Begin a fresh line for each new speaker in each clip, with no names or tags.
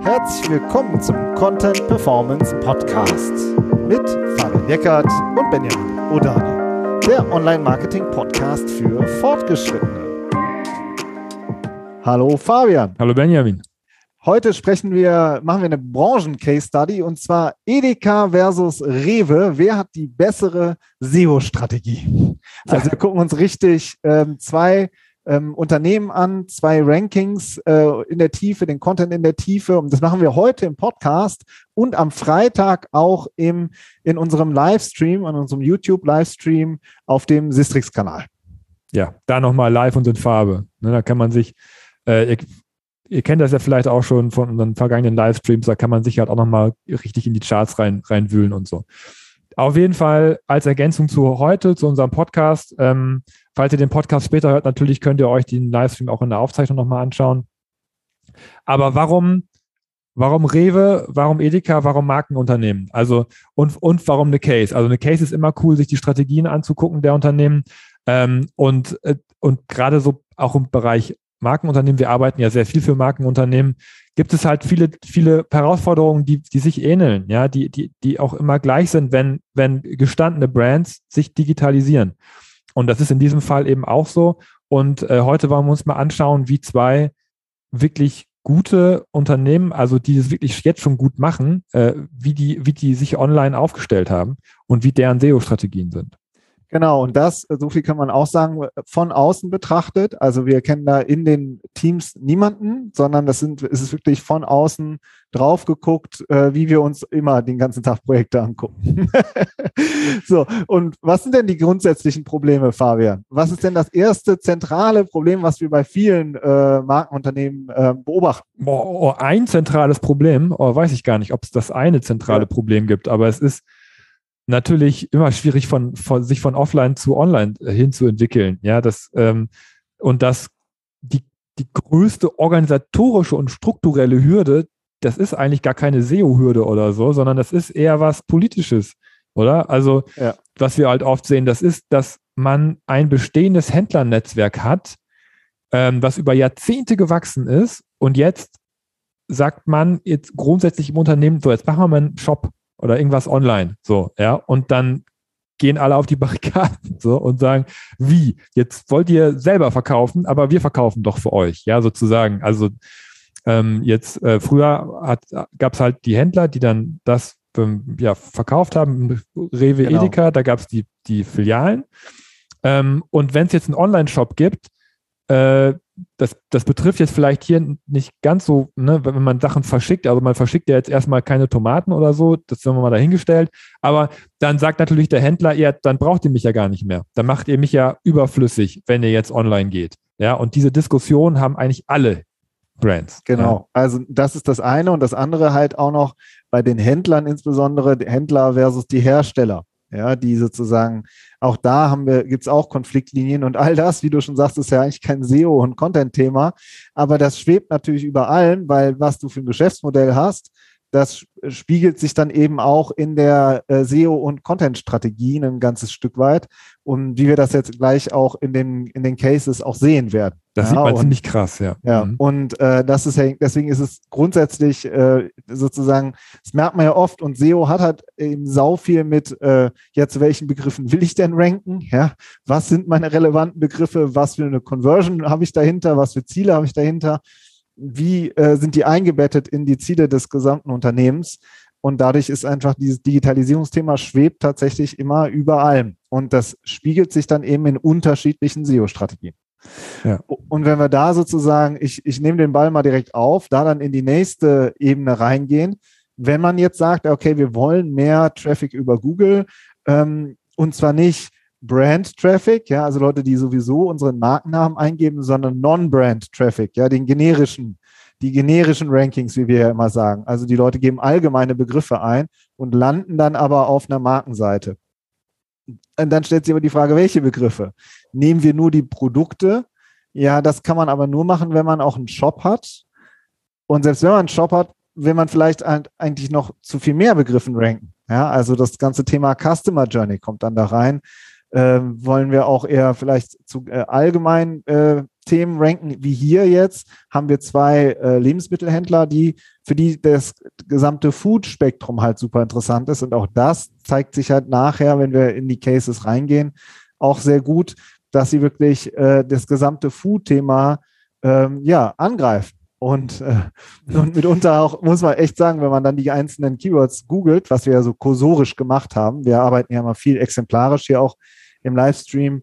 Herzlich willkommen zum Content Performance Podcast mit Fabian Eckert und Benjamin Odani, der Online-Marketing-Podcast für Fortgeschrittene. Hallo Fabian.
Hallo Benjamin.
Heute sprechen wir, machen wir eine Branchen-Case-Study und zwar Edeka versus Rewe. Wer hat die bessere SEO-Strategie? Also wir gucken uns richtig ähm, zwei ähm, Unternehmen an, zwei Rankings äh, in der Tiefe, den Content in der Tiefe. Und das machen wir heute im Podcast und am Freitag auch im, in unserem Livestream, in unserem YouTube-Livestream auf dem Sistrix-Kanal.
Ja, da nochmal live und in Farbe. Ne, da kann man sich, äh, ihr kennt das ja vielleicht auch schon von unseren vergangenen Livestreams, da kann man sich halt auch nochmal richtig in die Charts rein, reinwühlen und so. Auf jeden Fall als Ergänzung zu heute, zu unserem Podcast. Ähm, falls ihr den Podcast später hört, natürlich könnt ihr euch den Livestream auch in der Aufzeichnung nochmal anschauen. Aber warum, warum Rewe, warum Edeka, warum Markenunternehmen? Also, und, und warum eine Case? Also eine Case ist immer cool, sich die Strategien anzugucken der Unternehmen. Ähm, und, äh, und gerade so auch im Bereich Markenunternehmen, wir arbeiten ja sehr viel für Markenunternehmen, gibt es halt viele, viele Herausforderungen, die, die sich ähneln, ja, die, die, die auch immer gleich sind, wenn, wenn gestandene Brands sich digitalisieren. Und das ist in diesem Fall eben auch so. Und äh, heute wollen wir uns mal anschauen, wie zwei wirklich gute Unternehmen, also die es wirklich jetzt schon gut machen, äh, wie, die, wie die sich online aufgestellt haben und wie deren SEO-Strategien sind.
Genau, und das, so viel kann man auch sagen, von außen betrachtet. Also wir kennen da in den Teams niemanden, sondern das sind, es ist wirklich von außen drauf geguckt, äh, wie wir uns immer den ganzen Tag Projekte angucken. so, und was sind denn die grundsätzlichen Probleme, Fabian? Was ist denn das erste zentrale Problem, was wir bei vielen äh, Markenunternehmen äh, beobachten?
Boah, oh, ein zentrales Problem, oh, weiß ich gar nicht, ob es das eine zentrale ja. Problem gibt, aber es ist natürlich immer schwierig von, von sich von offline zu online äh, hinzuentwickeln. Ja, das ähm, und das die, die größte organisatorische und strukturelle Hürde, das ist eigentlich gar keine SEO-Hürde oder so, sondern das ist eher was Politisches, oder? Also, ja. was wir halt oft sehen, das ist, dass man ein bestehendes Händlernetzwerk hat, ähm, was über Jahrzehnte gewachsen ist und jetzt sagt man jetzt grundsätzlich im Unternehmen, so, jetzt machen wir mal einen Shop oder irgendwas online. So, ja. Und dann gehen alle auf die Barrikaden so und sagen, wie? Jetzt wollt ihr selber verkaufen, aber wir verkaufen doch für euch, ja, sozusagen. Also ähm, jetzt äh, früher gab es halt die Händler, die dann das ähm, ja, verkauft haben, Rewe, genau. Edeka, da gab es die, die Filialen. Ähm, und wenn es jetzt einen Online-Shop gibt, äh, das, das betrifft jetzt vielleicht hier nicht ganz so, ne, wenn man Sachen verschickt, also man verschickt ja jetzt erstmal keine Tomaten oder so, das haben wir mal dahingestellt, aber dann sagt natürlich der Händler, ja, dann braucht ihr mich ja gar nicht mehr. Dann macht ihr mich ja überflüssig, wenn ihr jetzt online geht. Ja, und diese Diskussion haben eigentlich alle Brands.
Genau. Ja. Also das ist das eine und das andere halt auch noch bei den Händlern insbesondere Händler versus die Hersteller ja, die sozusagen, auch da haben wir, gibt es auch Konfliktlinien und all das, wie du schon sagst, ist ja eigentlich kein SEO- und Content-Thema, aber das schwebt natürlich über allem, weil was du für ein Geschäftsmodell hast, das spiegelt sich dann eben auch in der äh, SEO- und Content-Strategie ein ganzes Stück weit. Und wie wir das jetzt gleich auch in den, in den Cases auch sehen werden.
Das ja, sieht man und, ziemlich krass, ja.
Ja, mhm. und äh, das ist deswegen ist es grundsätzlich äh, sozusagen, das merkt man ja oft und SEO hat halt eben sau viel mit, äh, ja, zu welchen Begriffen will ich denn ranken? Ja, was sind meine relevanten Begriffe? Was für eine Conversion habe ich dahinter? Was für Ziele habe ich dahinter? wie äh, sind die eingebettet in die Ziele des gesamten Unternehmens. Und dadurch ist einfach dieses Digitalisierungsthema schwebt tatsächlich immer über allem. Und das spiegelt sich dann eben in unterschiedlichen SEO-Strategien. Und wenn wir da sozusagen, ich, ich nehme den Ball mal direkt auf, da dann in die nächste Ebene reingehen, wenn man jetzt sagt, okay, wir wollen mehr Traffic über Google, ähm, und zwar nicht Brand Traffic, ja, also Leute, die sowieso unseren Markennamen eingeben, sondern Non-Brand Traffic, ja, den generischen, die generischen Rankings, wie wir ja immer sagen. Also die Leute geben allgemeine Begriffe ein und landen dann aber auf einer Markenseite. Und dann stellt sich aber die Frage, welche Begriffe? Nehmen wir nur die Produkte? Ja, das kann man aber nur machen, wenn man auch einen Shop hat. Und selbst wenn man einen Shop hat, will man vielleicht eigentlich noch zu viel mehr Begriffen ranken. Ja, also das ganze Thema Customer Journey kommt dann da rein äh, wollen wir auch eher vielleicht zu äh, allgemeinen äh, Themen ranken, wie hier jetzt, haben wir zwei äh, Lebensmittelhändler, die für die das gesamte Food-Spektrum halt super interessant ist. Und auch das zeigt sich halt nachher, wenn wir in die Cases reingehen, auch sehr gut, dass sie wirklich äh, das gesamte Food-Thema ähm, ja, angreifen. Und, äh, und mitunter auch, muss man echt sagen, wenn man dann die einzelnen Keywords googelt, was wir ja so kursorisch gemacht haben, wir arbeiten ja mal viel exemplarisch hier auch im Livestream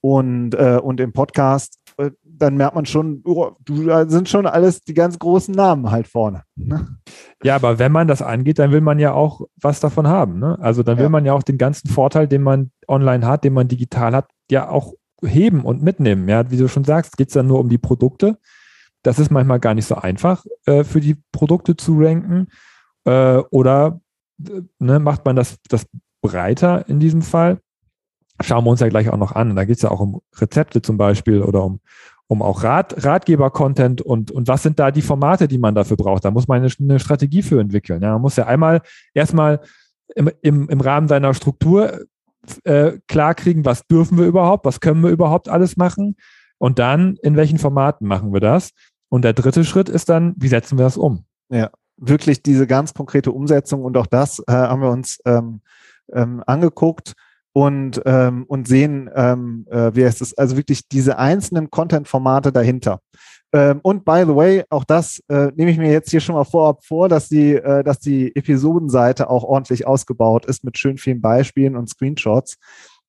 und, äh, und im Podcast, äh, dann merkt man schon, oh, da sind schon alles die ganz großen Namen halt vorne. Ne?
Ja, aber wenn man das angeht, dann will man ja auch was davon haben. Ne? Also dann will ja. man ja auch den ganzen Vorteil, den man online hat, den man digital hat, ja auch heben und mitnehmen. Ja, wie du schon sagst, geht es dann nur um die Produkte. Das ist manchmal gar nicht so einfach, äh, für die Produkte zu ranken. Äh, oder äh, ne, macht man das, das breiter in diesem Fall? Schauen wir uns ja gleich auch noch an. Da geht es ja auch um Rezepte zum Beispiel oder um, um auch Rat, Ratgeber-Content und, und was sind da die Formate, die man dafür braucht. Da muss man eine, eine Strategie für entwickeln. Ja, man muss ja einmal erstmal im, im, im Rahmen seiner Struktur äh, klar kriegen, was dürfen wir überhaupt, was können wir überhaupt alles machen und dann in welchen Formaten machen wir das. Und der dritte Schritt ist dann, wie setzen wir das um?
Ja, wirklich diese ganz konkrete Umsetzung und auch das äh, haben wir uns ähm, ähm, angeguckt und, ähm, und sehen, ähm, äh, wie heißt es, also wirklich diese einzelnen Content-Formate dahinter. Ähm, und by the way, auch das äh, nehme ich mir jetzt hier schon mal vorab vor, dass die, äh, dass die Episodenseite auch ordentlich ausgebaut ist mit schön vielen Beispielen und Screenshots.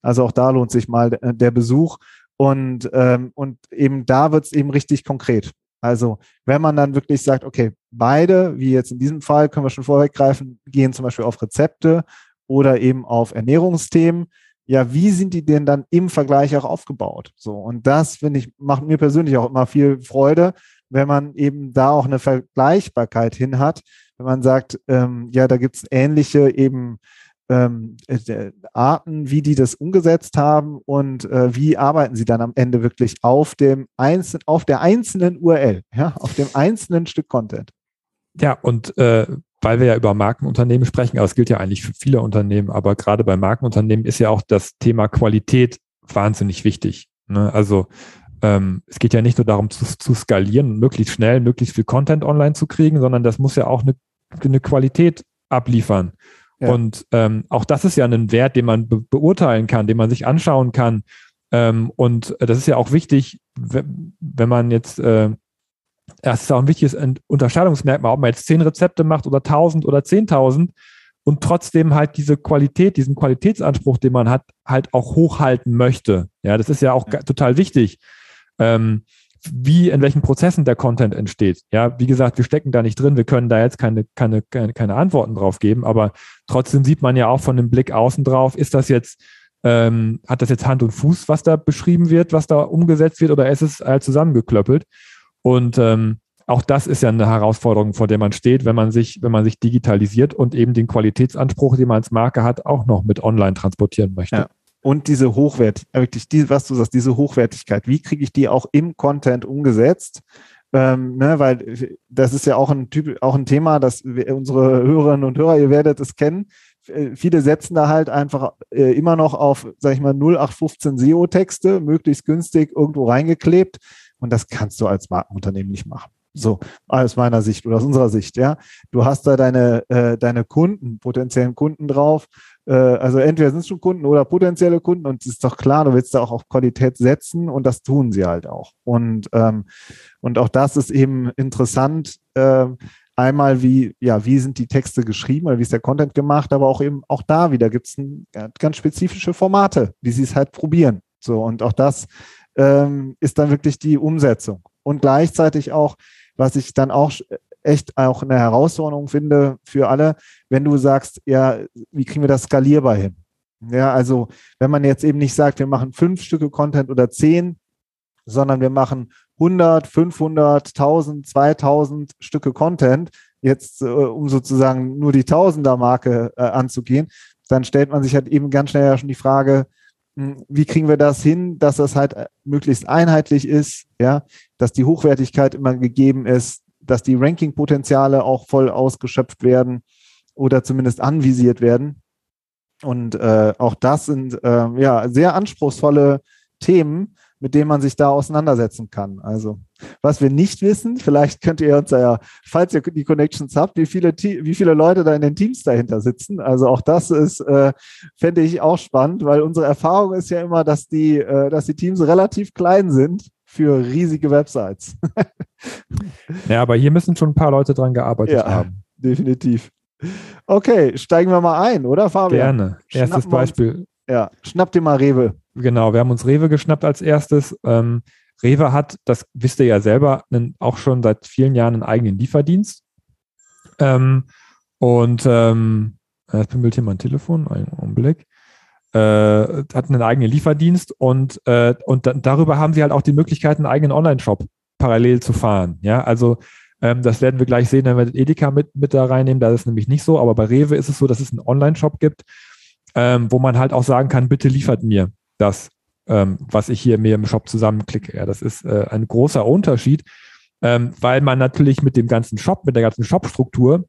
Also auch da lohnt sich mal der Besuch. Und, ähm, und eben da wird es eben richtig konkret. Also wenn man dann wirklich sagt, okay, beide, wie jetzt in diesem Fall, können wir schon vorweggreifen, gehen zum Beispiel auf Rezepte oder eben auf Ernährungsthemen. Ja, wie sind die denn dann im Vergleich auch aufgebaut? So, und das, finde ich, macht mir persönlich auch immer viel Freude, wenn man eben da auch eine Vergleichbarkeit hin hat, wenn man sagt, ähm, ja, da gibt es ähnliche eben ähm, äh, Arten, wie die das umgesetzt haben und äh, wie arbeiten sie dann am Ende wirklich auf dem einzelnen, auf der einzelnen URL, ja, auf dem einzelnen Stück Content.
Ja, und äh, weil wir ja über Markenunternehmen sprechen, aber es gilt ja eigentlich für viele Unternehmen, aber gerade bei Markenunternehmen ist ja auch das Thema Qualität wahnsinnig wichtig. Ne? Also ähm, es geht ja nicht nur darum zu, zu skalieren, möglichst schnell, möglichst viel Content online zu kriegen, sondern das muss ja auch eine, eine Qualität abliefern. Und ähm, auch das ist ja ein Wert, den man be beurteilen kann, den man sich anschauen kann. Ähm, und das ist ja auch wichtig, wenn man jetzt, äh, das ist auch ein wichtiges Unterscheidungsmerkmal, ob man jetzt zehn Rezepte macht oder tausend oder zehntausend und trotzdem halt diese Qualität, diesen Qualitätsanspruch, den man hat, halt auch hochhalten möchte. Ja, das ist ja auch total wichtig. Ähm, wie, in welchen Prozessen der Content entsteht. Ja, wie gesagt, wir stecken da nicht drin, wir können da jetzt keine, keine, keine, keine Antworten drauf geben, aber trotzdem sieht man ja auch von dem Blick außen drauf, ist das jetzt, ähm, hat das jetzt Hand und Fuß, was da beschrieben wird, was da umgesetzt wird, oder ist es halt zusammengeklöppelt? Und ähm, auch das ist ja eine Herausforderung, vor der man steht, wenn man sich, wenn man sich digitalisiert und eben den Qualitätsanspruch, den man als Marke hat, auch noch mit online transportieren möchte.
Ja und diese Hochwert, äh, wirklich, die, was du sagst, diese Hochwertigkeit, wie kriege ich die auch im Content umgesetzt? Ähm, ne, weil das ist ja auch ein Typ, auch ein Thema, das unsere Hörerinnen und Hörer, ihr werdet es kennen. Äh, viele setzen da halt einfach äh, immer noch auf, sag ich mal, 0815 SEO-Texte, möglichst günstig irgendwo reingeklebt. Und das kannst du als Markenunternehmen nicht machen. So, aus meiner Sicht oder aus unserer Sicht, ja. Du hast da deine, äh, deine Kunden, potenziellen Kunden drauf äh, also entweder sind es schon Kunden oder potenzielle Kunden und es ist doch klar, du willst da auch auf Qualität setzen und das tun sie halt auch. Und, ähm, und auch das ist eben interessant. Äh, einmal, wie, ja, wie sind die Texte geschrieben oder wie ist der Content gemacht, aber auch eben auch da wieder gibt es ganz spezifische Formate, wie sie es halt probieren. So, und auch das ähm, ist dann wirklich die Umsetzung. Und gleichzeitig auch, was ich dann auch echt auch eine Herausforderung finde für alle, wenn du sagst, ja, wie kriegen wir das skalierbar hin? Ja, also wenn man jetzt eben nicht sagt, wir machen fünf Stücke Content oder zehn, sondern wir machen 100, 500, 1000, 2000 Stücke Content, jetzt äh, um sozusagen nur die Tausender-Marke äh, anzugehen, dann stellt man sich halt eben ganz schnell ja schon die Frage, wie kriegen wir das hin, dass das halt äh, möglichst einheitlich ist, ja, dass die Hochwertigkeit immer gegeben ist, dass die Ranking-Potenziale auch voll ausgeschöpft werden oder zumindest anvisiert werden. Und äh, auch das sind äh, ja sehr anspruchsvolle Themen, mit denen man sich da auseinandersetzen kann. Also, was wir nicht wissen, vielleicht könnt ihr uns ja, falls ihr die Connections habt, wie viele, wie viele Leute da in den Teams dahinter sitzen. Also auch das ist, äh, fände ich auch spannend, weil unsere Erfahrung ist ja immer, dass die, äh, dass die Teams relativ klein sind für riesige Websites.
ja, aber hier müssen schon ein paar Leute dran gearbeitet ja, haben.
Definitiv. Okay, steigen wir mal ein, oder Fabian?
Gerne. Erstes Beispiel.
Ja, schnapp dir mal Rewe.
Genau, wir haben uns Rewe geschnappt als erstes. Ähm, Rewe hat, das wisst ihr ja selber, einen, auch schon seit vielen Jahren einen eigenen Lieferdienst. Ähm, und ähm, jetzt bimmelt hier mein Telefon, einen Augenblick. Äh, hat einen eigenen Lieferdienst und, äh, und darüber haben sie halt auch die Möglichkeit, einen eigenen Online-Shop parallel zu fahren. Ja, also ähm, das werden wir gleich sehen, wenn wir Edeka mit, mit da reinnehmen. Da ist es nämlich nicht so, aber bei Rewe ist es so, dass es einen Online-Shop gibt, ähm, wo man halt auch sagen kann, bitte liefert mir das, ähm, was ich hier mir im Shop zusammenklicke. Ja, das ist äh, ein großer Unterschied, ähm, weil man natürlich mit dem ganzen Shop, mit der ganzen Shop-Struktur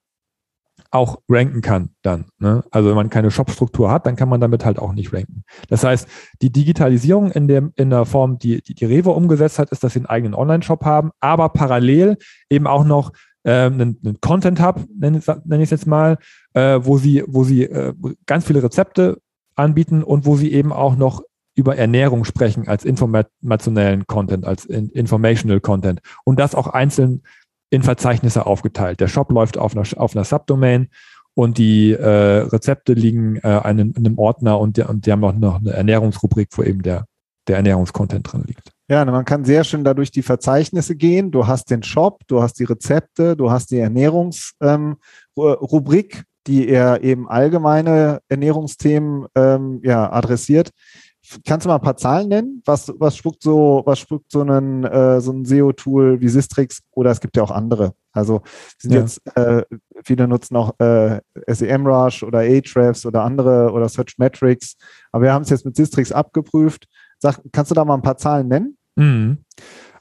auch ranken kann dann. Ne? Also wenn man keine Shop-Struktur hat, dann kann man damit halt auch nicht ranken. Das heißt, die Digitalisierung in, dem, in der Form, die, die die Rewe umgesetzt hat, ist, dass sie einen eigenen Online-Shop haben, aber parallel eben auch noch äh, einen, einen Content-Hub, nenne nenn ich es jetzt mal, äh, wo sie, wo sie äh, ganz viele Rezepte anbieten und wo sie eben auch noch über Ernährung sprechen als informationellen Content, als informational Content und das auch einzeln in Verzeichnisse aufgeteilt. Der Shop läuft auf einer, auf einer Subdomain und die äh, Rezepte liegen äh, in, in einem Ordner und, die, und die haben auch noch eine Ernährungsrubrik, wo eben der, der Ernährungskontent drin liegt.
Ja, man kann sehr schön dadurch die Verzeichnisse gehen. Du hast den Shop, du hast die Rezepte, du hast die Ernährungsrubrik, ähm, die eher eben allgemeine Ernährungsthemen ähm, ja, adressiert. Kannst du mal ein paar Zahlen nennen? Was, was spuckt so, was spuckt so ein, äh, so ein SEO-Tool wie Sistrix oder es gibt ja auch andere. Also sind ja. jetzt, äh, viele nutzen auch äh, SEMrush oder Ahrefs oder andere oder Searchmetrics. Aber wir haben es jetzt mit Sistrix abgeprüft. Sag, kannst du da mal ein paar Zahlen nennen?
Mhm.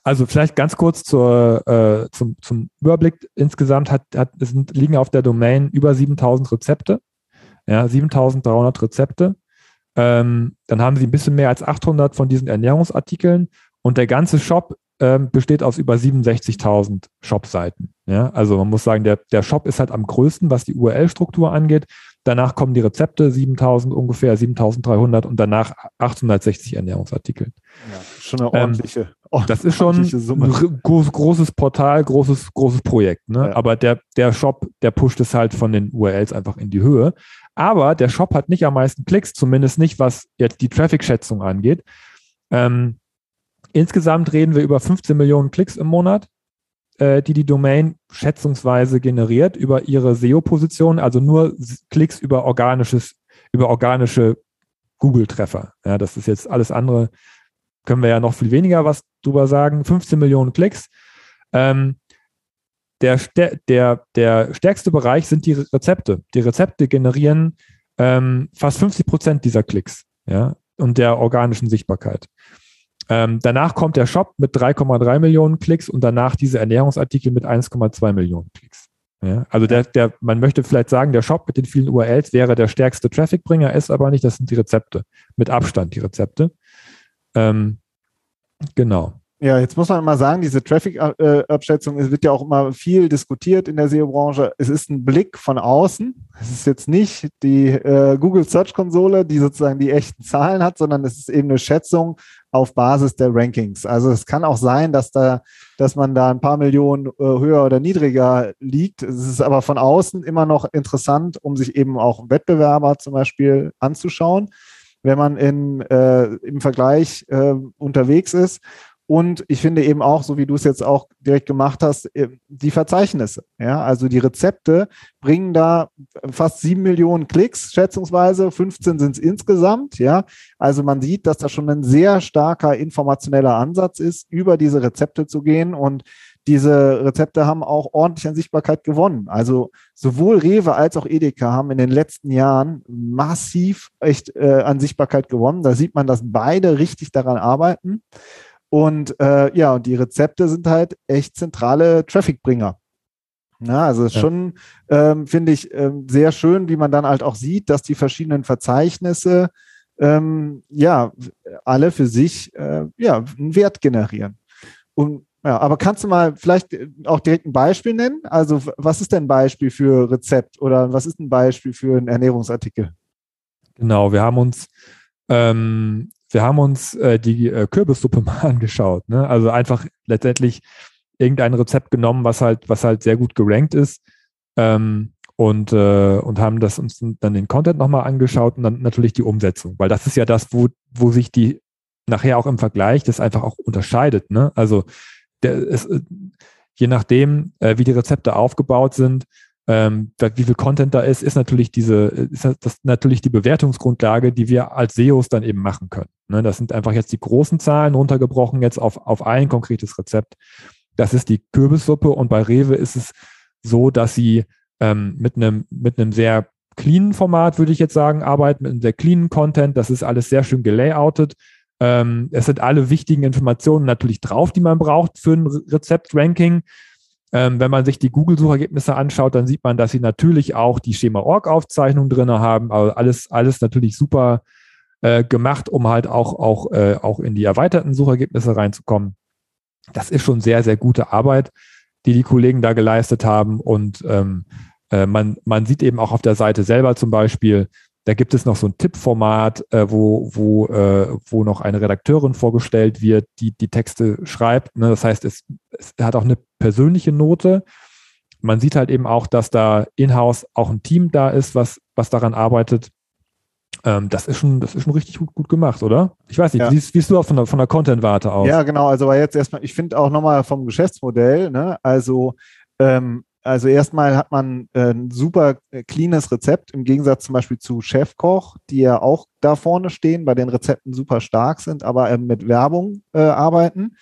Also vielleicht ganz kurz zur, äh, zum, zum Überblick. Insgesamt hat, hat, es liegen auf der Domain über 7000 Rezepte. Ja, 7300 Rezepte. Ähm, dann haben sie ein bisschen mehr als 800 von diesen Ernährungsartikeln und der ganze Shop ähm, besteht aus über 67.000 Shop-Seiten. Ja? Also man muss sagen, der, der Shop ist halt am größten, was die URL-Struktur angeht. Danach kommen die Rezepte, 7.000 ungefähr, 7.300 und danach 860 Ernährungsartikel.
Ja, schon eine ordentliche. Ähm,
das ist schon ein groß, großes Portal, großes, großes Projekt. Ne? Ja. Aber der, der Shop, der pusht es halt von den URLs einfach in die Höhe. Aber der Shop hat nicht am meisten Klicks, zumindest nicht, was jetzt die Traffic-Schätzung angeht. Ähm, insgesamt reden wir über 15 Millionen Klicks im Monat, äh, die die Domain schätzungsweise generiert über ihre SEO-Position, also nur Klicks über organisches, über organische Google-Treffer. Ja, das ist jetzt alles andere, können wir ja noch viel weniger was drüber sagen. 15 Millionen Klicks. Ähm, der, der, der stärkste Bereich sind die Rezepte. Die Rezepte generieren ähm, fast 50 Prozent dieser Klicks ja, und der organischen Sichtbarkeit. Ähm, danach kommt der Shop mit 3,3 Millionen Klicks und danach diese Ernährungsartikel mit 1,2 Millionen Klicks. Ja, also der, der, man möchte vielleicht sagen, der Shop mit den vielen URLs wäre der stärkste Trafficbringer, ist aber nicht, das sind die Rezepte. Mit Abstand die Rezepte. Ähm, genau.
Ja, jetzt muss man mal sagen, diese Traffic-Abschätzung, es wird ja auch immer viel diskutiert in der SEO-Branche. Es ist ein Blick von außen. Es ist jetzt nicht die äh, Google Search Konsole, die sozusagen die echten Zahlen hat, sondern es ist eben eine Schätzung auf Basis der Rankings. Also es kann auch sein, dass da, dass man da ein paar Millionen äh, höher oder niedriger liegt. Es ist aber von außen immer noch interessant, um sich eben auch Wettbewerber zum Beispiel anzuschauen, wenn man in, äh, im Vergleich äh, unterwegs ist. Und ich finde eben auch, so wie du es jetzt auch direkt gemacht hast, äh, die Verzeichnisse. Ja, also die Rezepte bringen da fast sieben Millionen Klicks, schätzungsweise. 15 sind es insgesamt. Ja, also man sieht, dass da schon ein sehr starker informationeller Ansatz ist, über diese Rezepte zu gehen. Und diese Rezepte haben auch ordentlich an Sichtbarkeit gewonnen. Also sowohl Rewe als auch Edeka haben in den letzten Jahren massiv echt äh, an Sichtbarkeit gewonnen. Da sieht man, dass beide richtig daran arbeiten. Und äh, ja, und die Rezepte sind halt echt zentrale Trafficbringer. Ja, also ja. schon, ähm, finde ich, ähm, sehr schön, wie man dann halt auch sieht, dass die verschiedenen Verzeichnisse ähm, ja alle für sich äh, ja einen Wert generieren. Und ja, aber kannst du mal vielleicht auch direkt ein Beispiel nennen? Also, was ist denn ein Beispiel für Rezept oder was ist ein Beispiel für einen Ernährungsartikel?
Genau, wir haben uns ähm, wir haben uns äh, die äh, Kürbissuppe mal angeschaut. Ne? Also einfach letztendlich irgendein Rezept genommen, was halt, was halt sehr gut gerankt ist. Ähm, und, äh, und haben das uns dann den Content nochmal angeschaut und dann natürlich die Umsetzung, weil das ist ja das, wo, wo sich die nachher auch im Vergleich das einfach auch unterscheidet. Ne? Also der, es, äh, je nachdem, äh, wie die Rezepte aufgebaut sind, ähm, wie viel Content da ist, ist natürlich diese, ist das natürlich die Bewertungsgrundlage, die wir als SEOs dann eben machen können. Ne? Das sind einfach jetzt die großen Zahlen runtergebrochen jetzt auf, auf ein konkretes Rezept. Das ist die Kürbissuppe und bei Rewe ist es so, dass sie ähm, mit einem mit einem sehr cleanen Format, würde ich jetzt sagen, arbeiten, mit einem sehr cleanen Content. Das ist alles sehr schön gelayoutet. Ähm, es sind alle wichtigen Informationen natürlich drauf, die man braucht für ein Rezept-Ranking. Ähm, wenn man sich die Google-Suchergebnisse anschaut, dann sieht man, dass sie natürlich auch die Schema-Org-Aufzeichnung drin haben. Also alles, alles natürlich super äh, gemacht, um halt auch, auch, äh, auch in die erweiterten Suchergebnisse reinzukommen. Das ist schon sehr, sehr gute Arbeit, die die Kollegen da geleistet haben. Und ähm, äh, man, man sieht eben auch auf der Seite selber zum Beispiel, da gibt es noch so ein Tippformat, äh, wo, wo, äh, wo noch eine Redakteurin vorgestellt wird, die die Texte schreibt. Ne? Das heißt, es, es hat auch eine persönliche Note. Man sieht halt eben auch, dass da in-house auch ein Team da ist, was, was daran arbeitet. Ähm, das ist schon, das ist schon richtig gut, gut gemacht, oder? Ich weiß nicht, ja. wie siehst du auch von der, von der Content-Warte aus?
Ja, genau. Also, war jetzt erstmal, ich finde auch nochmal vom Geschäftsmodell, ne? Also, ähm, also erstmal hat man äh, ein super äh, cleanes Rezept im Gegensatz zum Beispiel zu Chefkoch, die ja auch da vorne stehen, bei den Rezepten super stark sind, aber äh, mit Werbung äh, arbeiten.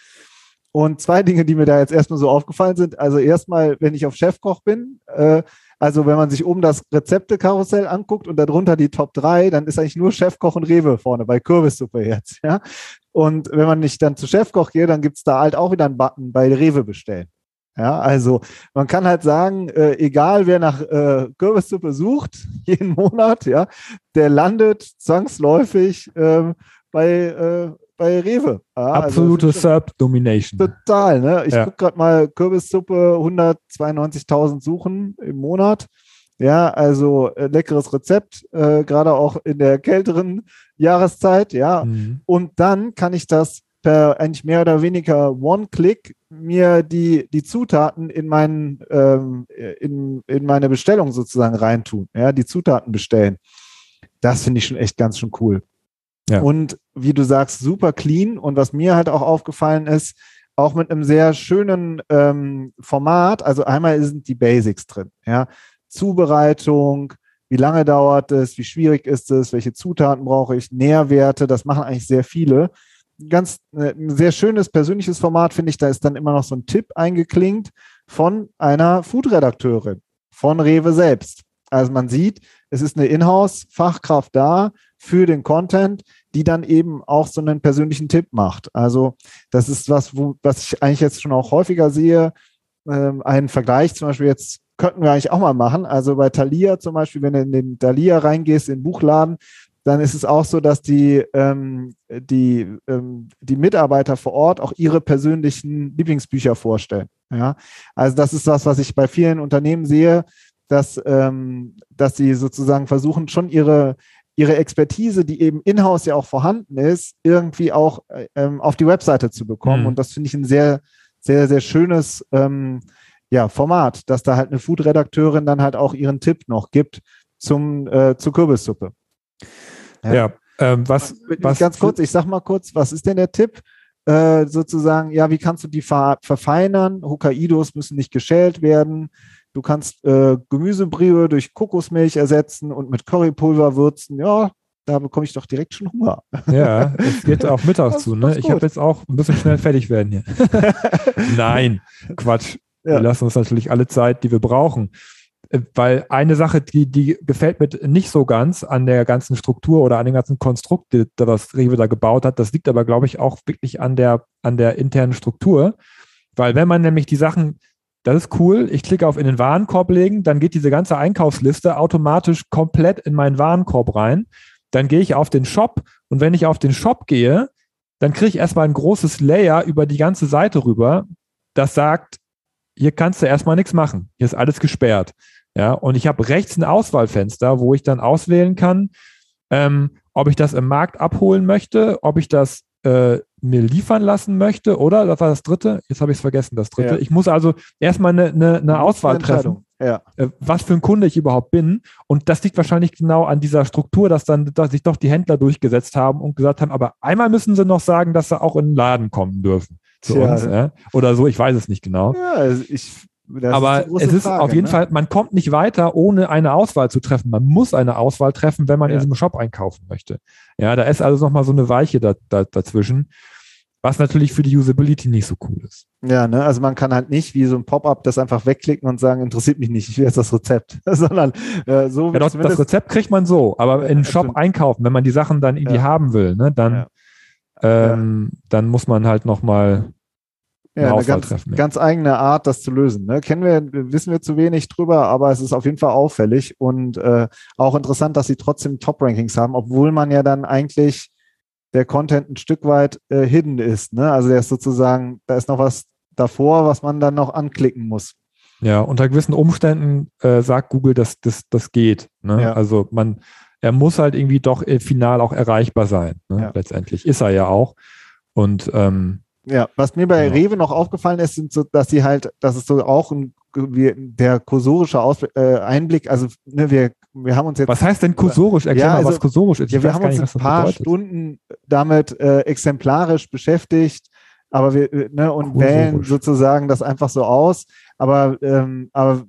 Und zwei Dinge, die mir da jetzt erstmal so aufgefallen sind. Also erstmal, wenn ich auf Chefkoch bin, äh, also wenn man sich oben das Rezeptekarussell anguckt und darunter die Top 3, dann ist eigentlich nur Chefkoch und Rewe vorne bei Kürbissuppe jetzt. Ja? Und wenn man nicht dann zu Chefkoch geht, dann gibt es da halt auch wieder einen Button bei Rewe bestellen. Ja, also man kann halt sagen, äh, egal wer nach äh, Kürbissuppe sucht, jeden Monat, ja, der landet zwangsläufig äh, bei, äh, bei Rewe.
Ja, also Absolute also Sub-Domination.
Total, ne? Ich ja. gucke gerade mal Kürbissuppe, 192.000 Suchen im Monat. Ja, also äh, leckeres Rezept, äh, gerade auch in der kälteren Jahreszeit, ja. Mhm. Und dann kann ich das per eigentlich mehr oder weniger One-Click mir die, die Zutaten in, meinen, ähm, in, in meine Bestellung sozusagen reintun, ja, die Zutaten bestellen. Das finde ich schon echt ganz schön cool. Ja. Und wie du sagst, super clean. Und was mir halt auch aufgefallen ist, auch mit einem sehr schönen ähm, Format. Also einmal sind die Basics drin, ja. Zubereitung, wie lange dauert es, wie schwierig ist es, welche Zutaten brauche ich, Nährwerte, das machen eigentlich sehr viele ganz äh, ein sehr schönes persönliches Format, finde ich. Da ist dann immer noch so ein Tipp eingeklingt von einer Food-Redakteurin, von Rewe selbst. Also man sieht, es ist eine Inhouse-Fachkraft da für den Content, die dann eben auch so einen persönlichen Tipp macht. Also das ist was, wo, was ich eigentlich jetzt schon auch häufiger sehe. Ähm, einen Vergleich zum Beispiel jetzt könnten wir eigentlich auch mal machen. Also bei Thalia zum Beispiel, wenn du in den Thalia reingehst, in den Buchladen, dann ist es auch so, dass die, ähm, die, ähm, die Mitarbeiter vor Ort auch ihre persönlichen Lieblingsbücher vorstellen. Ja? Also das ist was, was ich bei vielen Unternehmen sehe, dass, ähm, dass sie sozusagen versuchen, schon ihre, ihre Expertise, die eben in-house ja auch vorhanden ist, irgendwie auch ähm, auf die Webseite zu bekommen. Mhm. Und das finde ich ein sehr, sehr, sehr schönes ähm, ja, Format, dass da halt eine Food-Redakteurin dann halt auch ihren Tipp noch gibt zum, äh, zur Kürbissuppe.
Ja, ja ähm, was, was.
Ganz kurz, ich sag mal kurz, was ist denn der Tipp? Äh, sozusagen, ja, wie kannst du die ver verfeinern? Hokkaidos müssen nicht geschält werden. Du kannst äh, Gemüsebrühe durch Kokosmilch ersetzen und mit Currypulver würzen. Ja, da bekomme ich doch direkt schon Hunger.
Ja, es geht auch Mittag zu. Ne? Ich habe jetzt auch ein bisschen schnell fertig werden hier. Nein, Quatsch. Ja. Wir lassen uns natürlich alle Zeit, die wir brauchen. Äh, weil eine Sache, die, die gefällt mir nicht so ganz an der ganzen Struktur oder an dem ganzen Konstrukt, das Rewe da gebaut hat. Das liegt aber, glaube ich, auch wirklich an der, an der internen Struktur. Weil wenn man nämlich die Sachen das ist cool. Ich klicke auf in den Warenkorb legen, dann geht diese ganze Einkaufsliste automatisch komplett in meinen Warenkorb rein. Dann gehe ich auf den Shop und wenn ich auf den Shop gehe, dann kriege ich erstmal ein großes Layer über die ganze Seite rüber, das sagt, hier kannst du erstmal nichts machen. Hier ist alles gesperrt. Ja, und ich habe rechts ein Auswahlfenster, wo ich dann auswählen kann, ähm, ob ich das im Markt abholen möchte, ob ich das äh, mir liefern lassen möchte, oder? Das war das dritte. Jetzt habe ich es vergessen, das dritte. Ja. Ich muss also erstmal eine, eine, eine Auswahl treffen,
ja.
äh, was für ein Kunde ich überhaupt bin. Und das liegt wahrscheinlich genau an dieser Struktur, dass dann dass sich doch die Händler durchgesetzt haben und gesagt haben, aber einmal müssen sie noch sagen, dass sie auch in den Laden kommen dürfen zu Tja. uns. Ja? Oder so, ich weiß es nicht genau.
Ja, also ich
das Aber ist es ist Frage, auf jeden ne? Fall, man kommt nicht weiter, ohne eine Auswahl zu treffen. Man muss eine Auswahl treffen, wenn man ja. in diesem Shop einkaufen möchte. Ja, da ist also nochmal so eine Weiche da, da, dazwischen, was natürlich für die Usability nicht so cool ist.
Ja, ne, also man kann halt nicht wie so ein Pop-up das einfach wegklicken und sagen, interessiert mich nicht, ich will jetzt das Rezept, sondern äh, so.
Ja, doch, das Rezept kriegt man so, aber in den Shop stimmt. einkaufen, wenn man die Sachen dann irgendwie ja. haben will, ne, dann, ähm, dann muss man halt nochmal
ja, eine ganz, ganz eigene Art, das zu lösen. Ne? Kennen wir, wissen wir zu wenig drüber, aber es ist auf jeden Fall auffällig und äh, auch interessant, dass sie trotzdem Top-Rankings haben, obwohl man ja dann eigentlich der Content ein Stück weit äh, hidden ist. Ne? Also der ist sozusagen, da ist noch was davor, was man dann noch anklicken muss.
Ja, unter gewissen Umständen äh, sagt Google, dass das, das geht. Ne? Ja. Also man, er muss halt irgendwie doch äh, final auch erreichbar sein. Ne? Ja. Letztendlich ist er ja auch. Und ähm,
ja, was mir bei ja. Rewe noch aufgefallen ist, sind so, dass sie halt, dass es so auch ein, wie, der kursorische Aus, äh, Einblick, also ne, wir, wir haben uns jetzt.
Was heißt denn kursorisch?
Erklär ja, mal, also, was kursorisch ist. ja, wir haben uns nicht, ein paar Stunden damit äh, exemplarisch beschäftigt, aber wir, äh, ne, und kursorisch. wählen sozusagen das einfach so aus. Aber, ähm, aber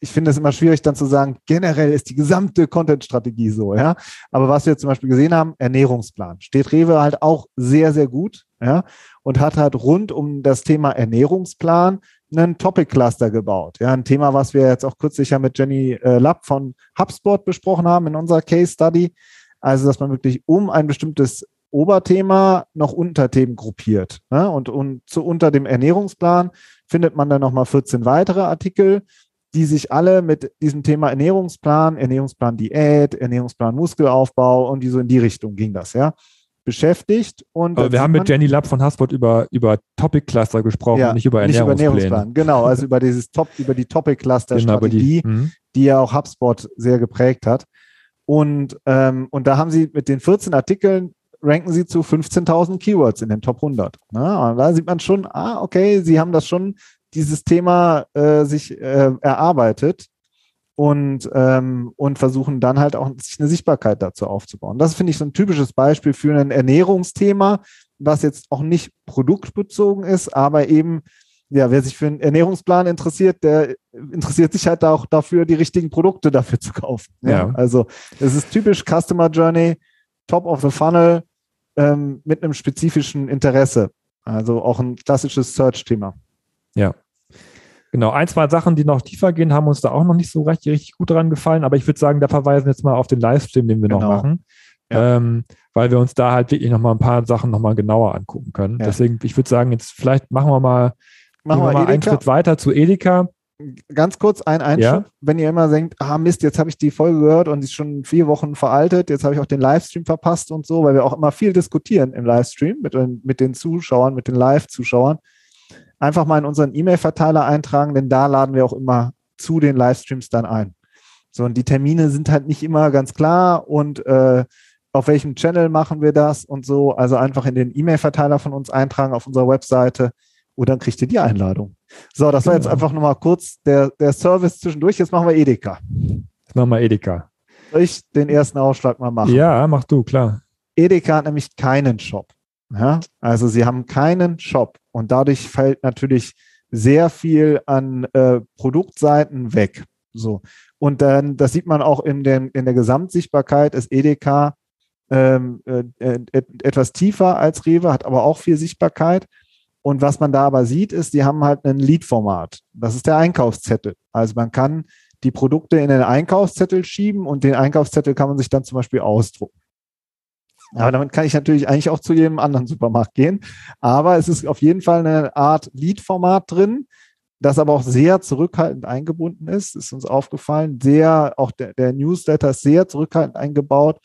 ich finde es immer schwierig, dann zu sagen, generell ist die gesamte Content-Strategie so, ja. Aber was wir zum Beispiel gesehen haben, Ernährungsplan, steht Rewe halt auch sehr, sehr gut, ja, und hat halt rund um das Thema Ernährungsplan einen Topic-Cluster gebaut. Ja, ein Thema, was wir jetzt auch kürzlich ja mit Jenny äh, Lapp von HubSpot besprochen haben in unserer Case Study. Also, dass man wirklich um ein bestimmtes Oberthema noch Unterthemen gruppiert. Ne? Und, und zu, unter dem Ernährungsplan findet man dann nochmal 14 weitere Artikel, die sich alle mit diesem Thema Ernährungsplan, Ernährungsplan Diät, Ernährungsplan Muskelaufbau und die so in die Richtung ging das, ja, beschäftigt. Und
wir haben mit Jenny Lapp von Hasport über, über Topic Cluster gesprochen, ja, nicht über Ernährungsplan. Nicht über Ernährungsplan,
genau, also über dieses Top, über die Topic Cluster genau, Strategie, die, mhm. die ja auch HubSpot sehr geprägt hat. Und, ähm, und da haben sie mit den 14 Artikeln ranken sie zu 15.000 Keywords in den Top 100. Ne? Und da sieht man schon, ah, okay, sie haben das schon dieses Thema äh, sich äh, erarbeitet und, ähm, und versuchen dann halt auch sich eine Sichtbarkeit dazu aufzubauen. Das finde ich so ein typisches Beispiel für ein Ernährungsthema, was jetzt auch nicht produktbezogen ist, aber eben, ja, wer sich für einen Ernährungsplan interessiert, der interessiert sich halt auch dafür, die richtigen Produkte dafür zu kaufen. Ja. ja. Also es ist typisch Customer Journey, Top of the Funnel ähm, mit einem spezifischen Interesse. Also auch ein klassisches Search-Thema.
Ja. Genau, ein, zwei Sachen, die noch tiefer gehen, haben uns da auch noch nicht so richtig, richtig gut dran gefallen, aber ich würde sagen, da verweisen jetzt mal auf den Livestream, den wir genau. noch machen, ja. ähm, weil wir uns da halt wirklich nochmal ein paar Sachen nochmal genauer angucken können. Ja. Deswegen, ich würde sagen, jetzt vielleicht machen wir mal, machen wir mal einen Schritt weiter zu Edeka.
Ganz kurz ein Einschub, ja? wenn ihr immer denkt, ah Mist, jetzt habe ich die Folge gehört und die ist schon vier Wochen veraltet, jetzt habe ich auch den Livestream verpasst und so, weil wir auch immer viel diskutieren im Livestream mit, mit den Zuschauern, mit den Live-Zuschauern einfach mal in unseren E-Mail-Verteiler eintragen, denn da laden wir auch immer zu den Livestreams dann ein. So, und die Termine sind halt nicht immer ganz klar und äh, auf welchem Channel machen wir das und so. Also einfach in den E-Mail-Verteiler von uns eintragen auf unserer Webseite und dann kriegt ihr die Einladung. So, das war jetzt genau. einfach nochmal kurz der, der Service zwischendurch. Jetzt machen wir Edeka.
Jetzt machen wir Edeka.
Soll ich den ersten Ausschlag mal machen?
Ja, mach du, klar.
Edeka hat nämlich keinen Shop. Ja? Also sie haben keinen Shop und dadurch fällt natürlich sehr viel an äh, Produktseiten weg. So. Und dann, das sieht man auch in, den, in der Gesamtsichtbarkeit, ist EDK ähm, äh, äh, etwas tiefer als Rewe, hat aber auch viel Sichtbarkeit. Und was man da aber sieht, ist, die haben halt ein Lead-Format. Das ist der Einkaufszettel. Also man kann die Produkte in den Einkaufszettel schieben und den Einkaufszettel kann man sich dann zum Beispiel ausdrucken. Aber damit kann ich natürlich eigentlich auch zu jedem anderen Supermarkt gehen. Aber es ist auf jeden Fall eine Art Lead-Format drin. das aber auch sehr zurückhaltend eingebunden ist, ist uns aufgefallen. Sehr, auch der, der Newsletter ist sehr zurückhaltend eingebaut.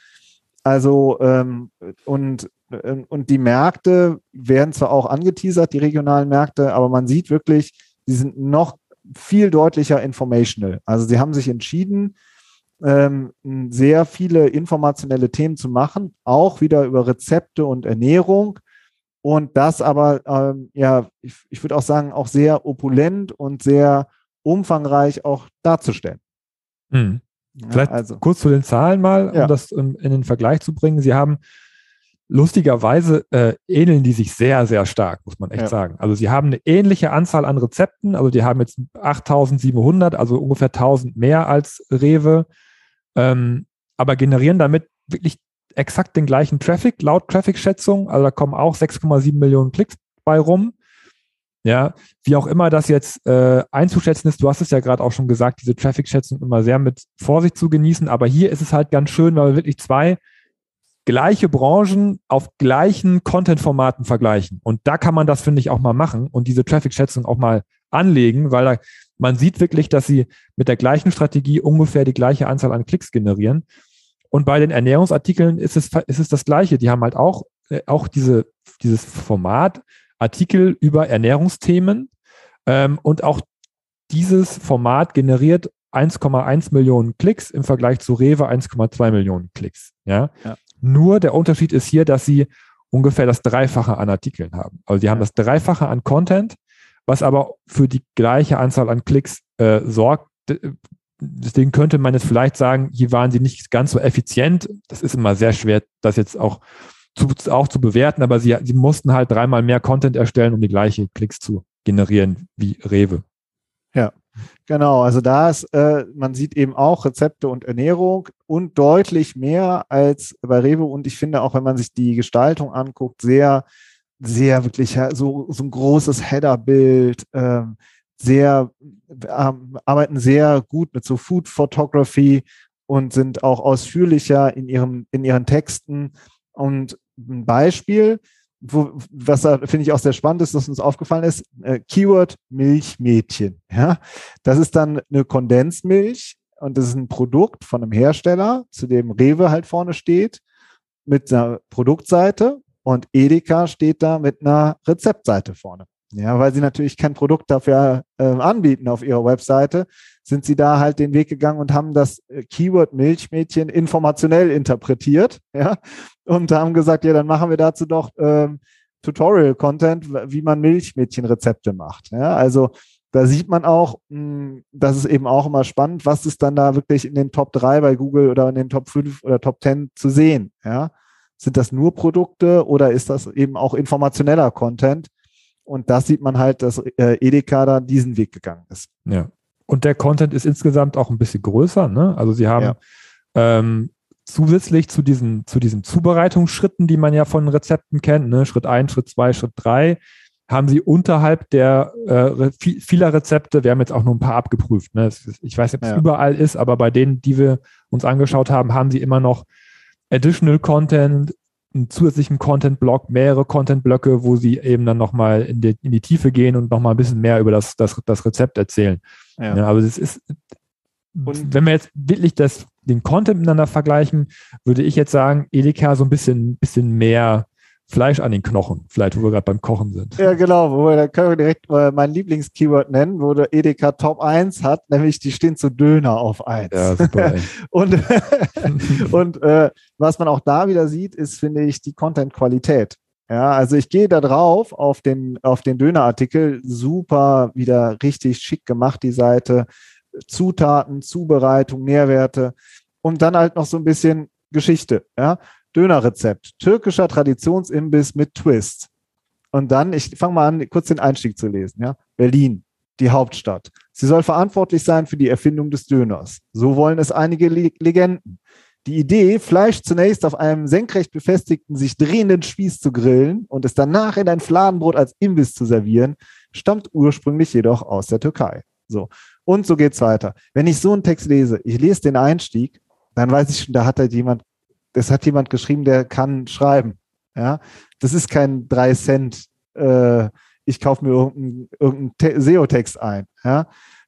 Also, ähm, und, ähm, und die Märkte werden zwar auch angeteasert, die regionalen Märkte, aber man sieht wirklich, die sind noch viel deutlicher informational. Also sie haben sich entschieden, ähm, sehr viele informationelle Themen zu machen, auch wieder über Rezepte und Ernährung. Und das aber, ähm, ja, ich, ich würde auch sagen, auch sehr opulent und sehr umfangreich auch darzustellen.
Hm. Vielleicht also. kurz zu den Zahlen mal, um ja. das in, in, den Vergleich zu bringen. Sie haben lustigerweise äh, ähneln die sich sehr, sehr stark, muss man echt ja. sagen. Also sie haben eine ähnliche Anzahl an Rezepten, also die haben jetzt 8700, also ungefähr 1000 mehr als Rewe, ähm, aber generieren damit wirklich exakt den gleichen Traffic, laut Traffic-Schätzung. Also da kommen auch 6,7 Millionen Klicks bei rum. Ja, wie auch immer das jetzt äh, einzuschätzen ist, du hast es ja gerade auch schon gesagt, diese Traffic-Schätzung immer sehr mit Vorsicht zu genießen, aber hier ist es halt ganz schön, weil wir wirklich zwei gleiche Branchen auf gleichen Content-Formaten vergleichen. Und da kann man das, finde ich, auch mal machen und diese Traffic-Schätzung auch mal anlegen, weil da, man sieht wirklich, dass sie mit der gleichen Strategie ungefähr die gleiche Anzahl an Klicks generieren. Und bei den Ernährungsartikeln ist es, ist es das Gleiche. Die haben halt auch, äh, auch diese, dieses Format, Artikel über Ernährungsthemen. Ähm, und auch dieses Format generiert 1,1 Millionen Klicks im Vergleich zu Rewe 1,2 Millionen Klicks. Ja? ja? Nur der Unterschied ist hier, dass sie ungefähr das Dreifache an Artikeln haben. Also die haben das Dreifache an Content, was aber für die gleiche Anzahl an Klicks äh, sorgt. Deswegen könnte man jetzt vielleicht sagen, hier waren sie nicht ganz so effizient. Das ist immer sehr schwer, das jetzt auch zu, auch zu bewerten, aber sie, sie mussten halt dreimal mehr Content erstellen, um die gleiche Klicks zu generieren wie Rewe.
Ja, genau. Also da ist, äh, man sieht eben auch Rezepte und Ernährung und deutlich mehr als bei Rewe. Und ich finde auch, wenn man sich die Gestaltung anguckt, sehr, sehr wirklich so, so ein großes Header-Bild, ähm, sehr, ähm, arbeiten sehr gut mit so Food Photography und sind auch ausführlicher in ihrem, in ihren Texten. Und ein Beispiel, wo, was da finde ich auch sehr spannend ist, dass uns aufgefallen ist, äh, Keyword Milchmädchen. Ja, das ist dann eine Kondensmilch und das ist ein Produkt von einem Hersteller, zu dem Rewe halt vorne steht mit einer Produktseite und Edeka steht da mit einer Rezeptseite vorne. Ja, weil sie natürlich kein Produkt dafür äh, anbieten auf ihrer Webseite, sind sie da halt den Weg gegangen und haben das äh, Keyword Milchmädchen informationell interpretiert, ja, und haben gesagt, ja, dann machen wir dazu doch ähm, Tutorial-Content, wie man Milchmädchenrezepte macht. Ja, also da sieht man auch, mh, hm, das ist eben auch immer spannend, was ist dann da wirklich in den Top 3 bei Google oder in den Top 5 oder Top 10 zu sehen. Ja? Sind das nur Produkte oder ist das eben auch informationeller Content? Und das sieht man halt, dass äh, Edeka da diesen Weg gegangen ist.
Ja. Und der Content ist insgesamt auch ein bisschen größer. Ne? Also sie haben ja. ähm, zusätzlich zu diesen, zu diesen Zubereitungsschritten, die man ja von Rezepten kennt, ne? Schritt 1, Schritt 2, Schritt 3, haben sie unterhalb der äh, vieler Rezepte, wir haben jetzt auch nur ein paar abgeprüft, ne? ich weiß nicht, ob es ja. überall ist, aber bei denen, die wir uns angeschaut haben, haben sie immer noch Additional Content, einen zusätzlichen Content-Block, mehrere Content-Blöcke, wo sie eben dann nochmal in die, in die Tiefe gehen und nochmal ein bisschen mehr über das, das, das Rezept erzählen. Ja. ja aber es ist, und wenn wir jetzt wirklich das, den Content miteinander vergleichen, würde ich jetzt sagen, Edeka so ein bisschen, bisschen mehr Fleisch an den Knochen, vielleicht, wo wir gerade beim Kochen sind.
Ja, genau, wo wir, da können wir direkt äh, mein Lieblingskeyword nennen, wo der Edeka Top 1 hat, nämlich die stehen zu Döner auf 1. Ja, super. und und äh, was man auch da wieder sieht, ist, finde ich, die Content-Qualität. Ja, also ich gehe da drauf auf den, auf den Dönerartikel, super, wieder richtig schick gemacht, die Seite. Zutaten, Zubereitung, Nährwerte und dann halt noch so ein bisschen Geschichte. Ja? Dönerrezept, türkischer Traditionsimbiss mit Twist. Und dann, ich fange mal an, kurz den Einstieg zu lesen. Ja? Berlin, die Hauptstadt. Sie soll verantwortlich sein für die Erfindung des Döners. So wollen es einige Le Legenden. Die Idee, Fleisch zunächst auf einem senkrecht befestigten, sich drehenden Spieß zu grillen und es danach in ein Fladenbrot als Imbiss zu servieren, stammt ursprünglich jedoch aus der Türkei. So. Und so geht's weiter. Wenn ich so einen Text lese, ich lese den Einstieg, dann weiß ich schon, da hat halt jemand, das hat jemand geschrieben, der kann schreiben. Ja, das ist kein drei Cent. Äh, ich kaufe mir irgendeinen irgendein SEO-Text ein. Ja?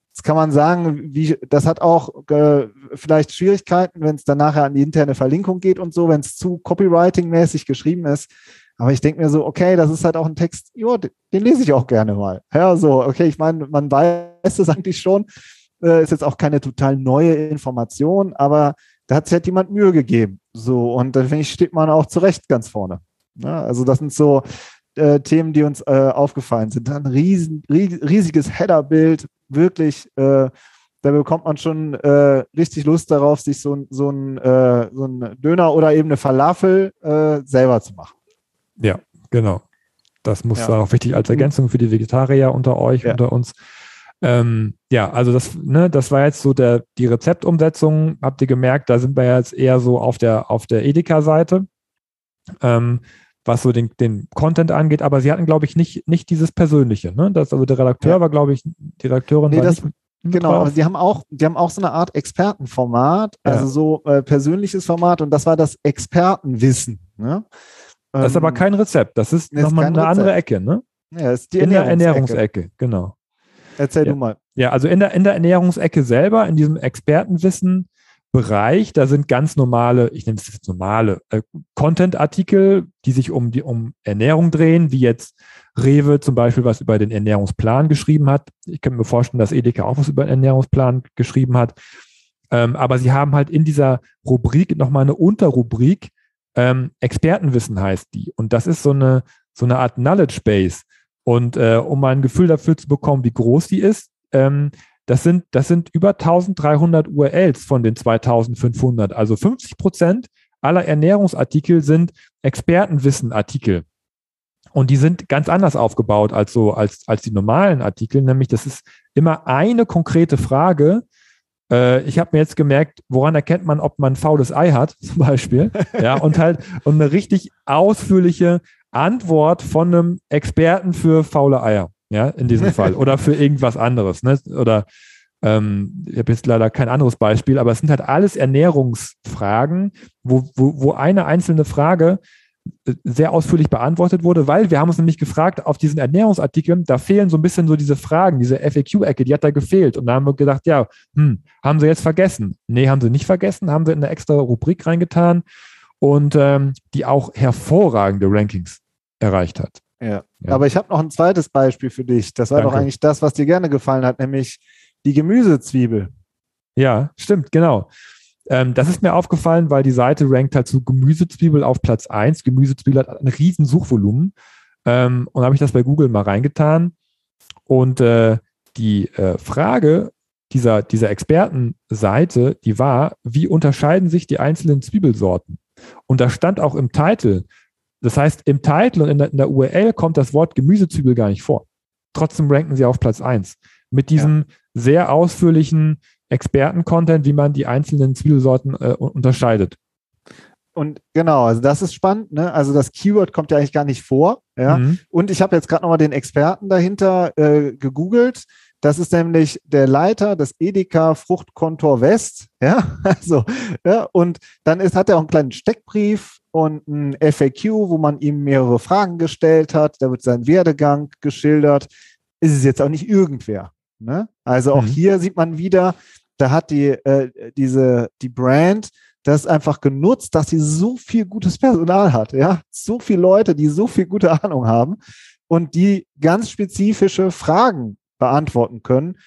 Jetzt kann man sagen, wie, das hat auch äh, vielleicht Schwierigkeiten, wenn es dann nachher an die interne Verlinkung geht und so, wenn es zu Copywriting-mäßig geschrieben ist. Aber ich denke mir so, okay, das ist halt auch ein Text, jo, den, den lese ich auch gerne mal. Ja, so, okay, ich meine, man weiß es eigentlich schon, äh, ist jetzt auch keine total neue Information, aber da hat sich halt jemand Mühe gegeben. So, und dann finde ich, steht man auch zurecht ganz vorne. Ja, also das sind so äh, Themen, die uns äh, aufgefallen sind. Ein riesen, riesiges Header-Bild, wirklich, äh, da bekommt man schon äh, richtig Lust darauf, sich so, so, ein, äh, so ein Döner oder eben eine Falafel äh, selber zu machen.
Ja, genau. Das muss ja. auch wichtig als Ergänzung für die Vegetarier unter euch, ja. unter uns. Ähm, ja, also das, ne, das war jetzt so der, die Rezeptumsetzung. Habt ihr gemerkt, da sind wir jetzt eher so auf der, auf der Edeka-Seite, ähm, was so den, den Content angeht. Aber sie hatten, glaube ich, nicht, nicht dieses Persönliche. Ne? Das, also der Redakteur ja. war, glaube ich, die Redakteurin
nee,
war
das, Genau, aber sie haben auch, die haben auch so eine Art Expertenformat, also so äh, persönliches Format und das war das Expertenwissen. Ne?
Das ist aber ähm, kein Rezept, das ist nochmal eine Rezept. andere Ecke, ne?
Ja, ist die
in der Ernährungsecke, genau.
Erzähl
ja.
du mal.
Ja, also in der, in der Ernährungsecke selber, in diesem Expertenwissen, Bereich. Da sind ganz normale, ich nenne es jetzt normale äh, Content-Artikel, die sich um die um Ernährung drehen, wie jetzt Rewe zum Beispiel was über den Ernährungsplan geschrieben hat. Ich kann mir vorstellen, dass Edeka auch was über den Ernährungsplan geschrieben hat. Ähm, aber sie haben halt in dieser Rubrik nochmal eine Unterrubrik, ähm, Expertenwissen heißt die. Und das ist so eine, so eine Art Knowledge Base. Und äh, um mal ein Gefühl dafür zu bekommen, wie groß die ist, ähm, das sind, das sind über 1300 URLs von den 2500. Also 50 Prozent aller Ernährungsartikel sind Expertenwissen-Artikel. Und die sind ganz anders aufgebaut als so, als, als die normalen Artikel. Nämlich, das ist immer eine konkrete Frage. Äh, ich habe mir jetzt gemerkt, woran erkennt man, ob man ein faules Ei hat, zum Beispiel. ja, und halt, und eine richtig ausführliche Antwort von einem Experten für faule Eier, ja, in diesem Fall. Oder für irgendwas anderes. Ne? Oder ähm, ich habe jetzt leider kein anderes Beispiel, aber es sind halt alles Ernährungsfragen, wo, wo, wo eine einzelne Frage äh, sehr ausführlich beantwortet wurde, weil wir haben uns nämlich gefragt, auf diesen Ernährungsartikeln, da fehlen so ein bisschen so diese Fragen, diese FAQ-Ecke, die hat da gefehlt. Und da haben wir gedacht, ja, hm, haben sie jetzt vergessen? Nee, haben sie nicht vergessen, haben sie in eine extra Rubrik reingetan und ähm, die auch hervorragende Rankings erreicht hat.
Ja. ja. Aber ich habe noch ein zweites Beispiel für dich. Das war Danke. doch eigentlich das, was dir gerne gefallen hat, nämlich die Gemüsezwiebel.
Ja, stimmt, genau. Ähm, das ist mir aufgefallen, weil die Seite rankt halt zu Gemüsezwiebel auf Platz 1. Gemüsezwiebel hat ein riesen Suchvolumen. Ähm, und habe ich das bei Google mal reingetan. Und äh, die äh, Frage dieser, dieser Expertenseite, die war, wie unterscheiden sich die einzelnen Zwiebelsorten? Und da stand auch im Titel, das heißt, im Titel und in der, in der URL kommt das Wort Gemüsezwiebel gar nicht vor. Trotzdem ranken sie auf Platz 1. Mit diesem ja. sehr ausführlichen Experten-Content, wie man die einzelnen Zwiebelsorten äh, unterscheidet.
Und genau, also das ist spannend. Ne? Also das Keyword kommt ja eigentlich gar nicht vor. Ja? Mhm. Und ich habe jetzt gerade nochmal den Experten dahinter äh, gegoogelt. Das ist nämlich der Leiter des Edeka Fruchtkontor West. Ja, also, ja, und dann ist, hat er auch einen kleinen Steckbrief und ein FAQ, wo man ihm mehrere Fragen gestellt hat. Da wird sein Werdegang geschildert. Ist es jetzt auch nicht irgendwer. Ne? Also auch mhm. hier sieht man wieder, da hat die, äh, diese, die Brand das einfach genutzt, dass sie so viel gutes Personal hat. Ja, so viele Leute, die so viel gute Ahnung haben und die ganz spezifische Fragen beantworten können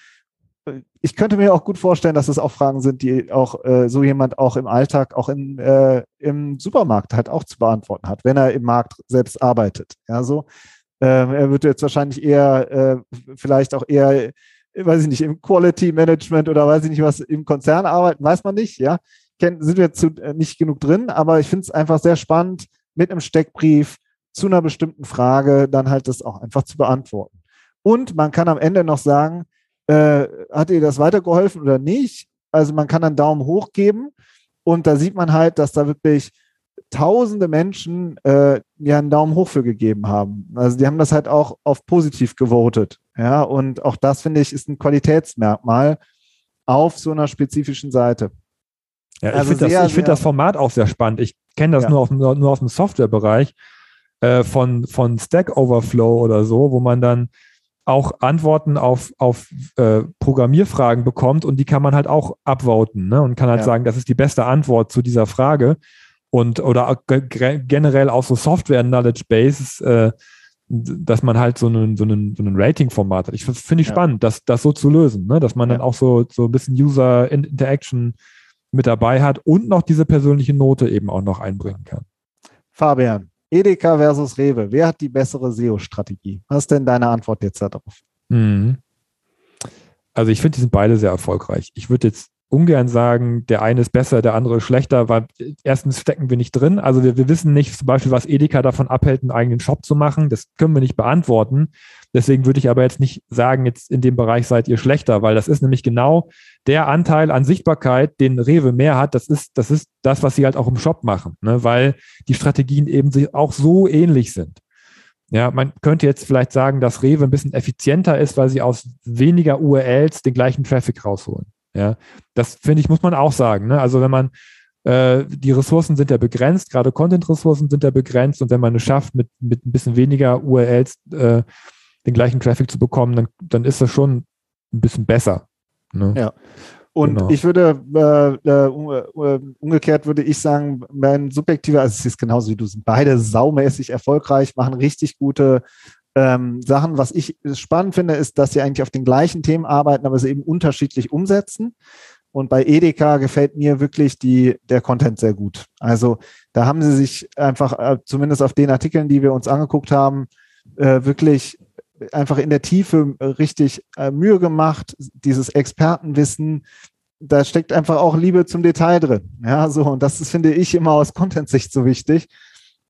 ich könnte mir auch gut vorstellen, dass es auch Fragen sind, die auch äh, so jemand auch im Alltag, auch in, äh, im Supermarkt halt auch zu beantworten hat, wenn er im Markt selbst arbeitet. Ja, so. Ähm, er wird jetzt wahrscheinlich eher, äh, vielleicht auch eher, weiß ich nicht, im Quality Management oder weiß ich nicht was, im Konzern arbeiten, weiß man nicht, ja. Ken, sind wir jetzt zu, äh, nicht genug drin, aber ich finde es einfach sehr spannend, mit einem Steckbrief zu einer bestimmten Frage dann halt das auch einfach zu beantworten. Und man kann am Ende noch sagen, äh, hat dir das weitergeholfen oder nicht? Also man kann einen Daumen hoch geben und da sieht man halt, dass da wirklich tausende Menschen äh, ja einen Daumen hoch für gegeben haben. Also die haben das halt auch auf positiv gewotet. Ja, und auch das finde ich ist ein Qualitätsmerkmal auf so einer spezifischen Seite.
Ja, ich also finde das, find das, Format auch sehr spannend. Ich kenne das ja. nur, auf, nur aus dem Softwarebereich. äh, von, von Stack Overflow oder so, wo man dann auch Antworten auf, auf äh, Programmierfragen bekommt und die kann man halt auch upvoten ne? und kann halt ja. sagen, das ist die beste Antwort zu dieser Frage. Und oder generell auch so Software-Knowledge Bases, äh, dass man halt so einen, so einen, so einen Rating-Format hat. Ich finde ich ja. spannend, das, das so zu lösen, ne? dass man ja. dann auch so, so ein bisschen User-Interaction mit dabei hat und noch diese persönliche Note eben auch noch einbringen kann.
Fabian, Edeka versus Rewe, wer hat die bessere SEO-Strategie? Was ist denn deine Antwort jetzt darauf? Mhm.
Also ich finde, die sind beide sehr erfolgreich. Ich würde jetzt ungern sagen, der eine ist besser, der andere ist schlechter, weil erstens stecken wir nicht drin. Also wir, wir wissen nicht zum Beispiel, was Edeka davon abhält, einen eigenen Shop zu machen. Das können wir nicht beantworten. Deswegen würde ich aber jetzt nicht sagen, jetzt in dem Bereich seid ihr schlechter, weil das ist nämlich genau der Anteil an Sichtbarkeit, den Rewe mehr hat. Das ist, das ist das, was sie halt auch im Shop machen, ne? weil die Strategien eben auch so ähnlich sind. Ja, man könnte jetzt vielleicht sagen, dass Rewe ein bisschen effizienter ist, weil sie aus weniger URLs den gleichen Traffic rausholen. Ja, das finde ich, muss man auch sagen. Ne? Also wenn man äh, die Ressourcen sind ja begrenzt, gerade Content-Ressourcen sind ja begrenzt und wenn man es schafft, mit, mit ein bisschen weniger URLs äh, den gleichen Traffic zu bekommen, dann, dann ist das schon ein bisschen besser.
Ne? Ja. Und genau. ich würde äh, äh, umgekehrt würde ich sagen, mein subjektiver, also es ist genauso wie du, sind beide saumäßig erfolgreich, machen richtig gute ähm, Sachen. Was ich spannend finde, ist, dass sie eigentlich auf den gleichen Themen arbeiten, aber sie eben unterschiedlich umsetzen. Und bei Edeka gefällt mir wirklich die, der Content sehr gut. Also da haben sie sich einfach, äh, zumindest auf den Artikeln, die wir uns angeguckt haben, äh, wirklich einfach in der Tiefe richtig äh, Mühe gemacht, dieses Expertenwissen, da steckt einfach auch Liebe zum Detail drin. Ja, so, und das ist, finde ich, immer aus Content-Sicht so wichtig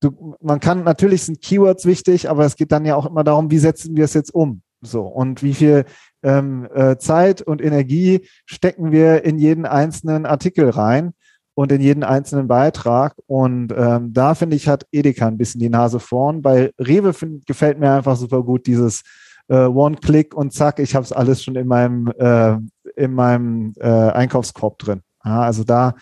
du, man kann, natürlich sind Keywords wichtig, aber es geht dann ja auch immer darum, wie setzen wir es jetzt um? So, und wie viel ähm, äh, Zeit und Energie stecken wir in jeden einzelnen Artikel rein und in jeden einzelnen Beitrag. Und ähm, da finde ich, hat Edeka ein bisschen die Nase vorn. Bei Rewe find, gefällt mir einfach super gut dieses äh, One-Click und zack, ich habe es alles schon in meinem, äh, in meinem äh, Einkaufskorb drin. Ja, also da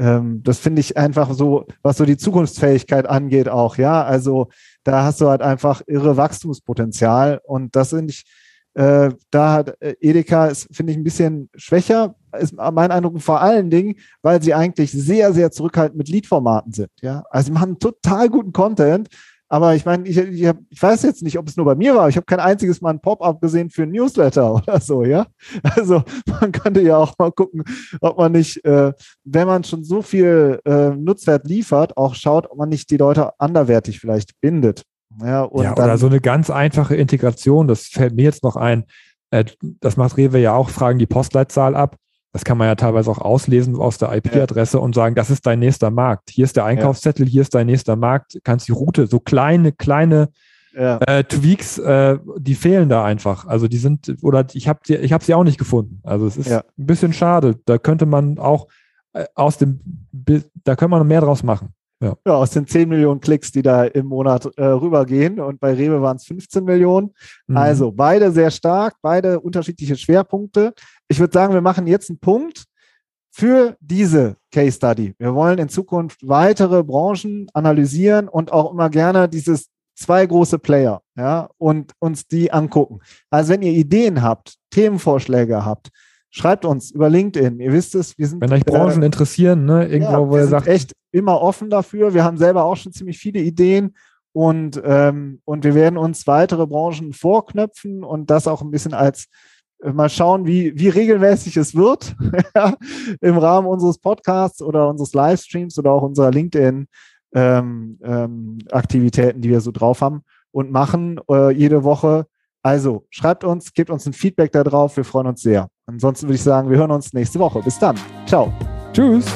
ähm, das finde ich einfach so, was so die Zukunftsfähigkeit angeht auch, ja. Also da hast du halt einfach irre Wachstumspotenzial und das finde ich, äh, da hat äh, Edeka finde ich, ein bisschen schwächer, ist mein Eindruck vor allen Dingen, weil sie eigentlich sehr, sehr zurückhaltend mit Lead-Formaten sind, ja. Also sie machen total guten Content, aber ich meine, ich, ich, hab, ich weiß jetzt nicht, ob es nur bei mir war. Ich habe kein einziges Mal ein Pop-up gesehen für ein Newsletter oder so, ja. Also man könnte ja auch mal gucken, ob man nicht, äh, wenn man schon so viel äh, Nutzwert liefert, auch schaut, ob man nicht die Leute anderwertig vielleicht bindet.
Ja, und ja, oder so eine ganz einfache Integration, das fällt mir jetzt noch ein. Äh, das macht Rewe ja auch, fragen die Postleitzahl ab. Das kann man ja teilweise auch auslesen aus der IP-Adresse ja. und sagen, das ist dein nächster Markt. Hier ist der Einkaufszettel, hier ist dein nächster Markt. Kannst die Route, so kleine, kleine ja. äh, Tweaks, äh, die fehlen da einfach. Also die sind, oder ich habe sie, ich hab sie auch nicht gefunden. Also es ist ja. ein bisschen schade. Da könnte man auch äh, aus dem, da könnte man mehr draus machen.
Ja. ja. aus den 10 Millionen Klicks, die da im Monat äh, rübergehen. Und bei Rewe waren es 15 Millionen. Mhm. Also beide sehr stark, beide unterschiedliche Schwerpunkte. Ich würde sagen, wir machen jetzt einen Punkt für diese Case Study. Wir wollen in Zukunft weitere Branchen analysieren und auch immer gerne dieses zwei große Player, ja, und uns die angucken. Also wenn ihr Ideen habt, Themenvorschläge habt, Schreibt uns über LinkedIn. Ihr wisst es, wir sind.
Wenn euch Branchen äh, interessieren, ne, irgendwo, ja,
wo ihr sagt. echt immer offen dafür. Wir haben selber auch schon ziemlich viele Ideen und, ähm, und wir werden uns weitere Branchen vorknöpfen und das auch ein bisschen als mal schauen, wie, wie regelmäßig es wird im Rahmen unseres Podcasts oder unseres Livestreams oder auch unserer LinkedIn-Aktivitäten, ähm, ähm, die wir so drauf haben und machen äh, jede Woche. Also schreibt uns, gebt uns ein Feedback darauf. Wir freuen uns sehr. Ansonsten würde ich sagen, wir hören uns nächste Woche. Bis dann. Ciao.
Tschüss.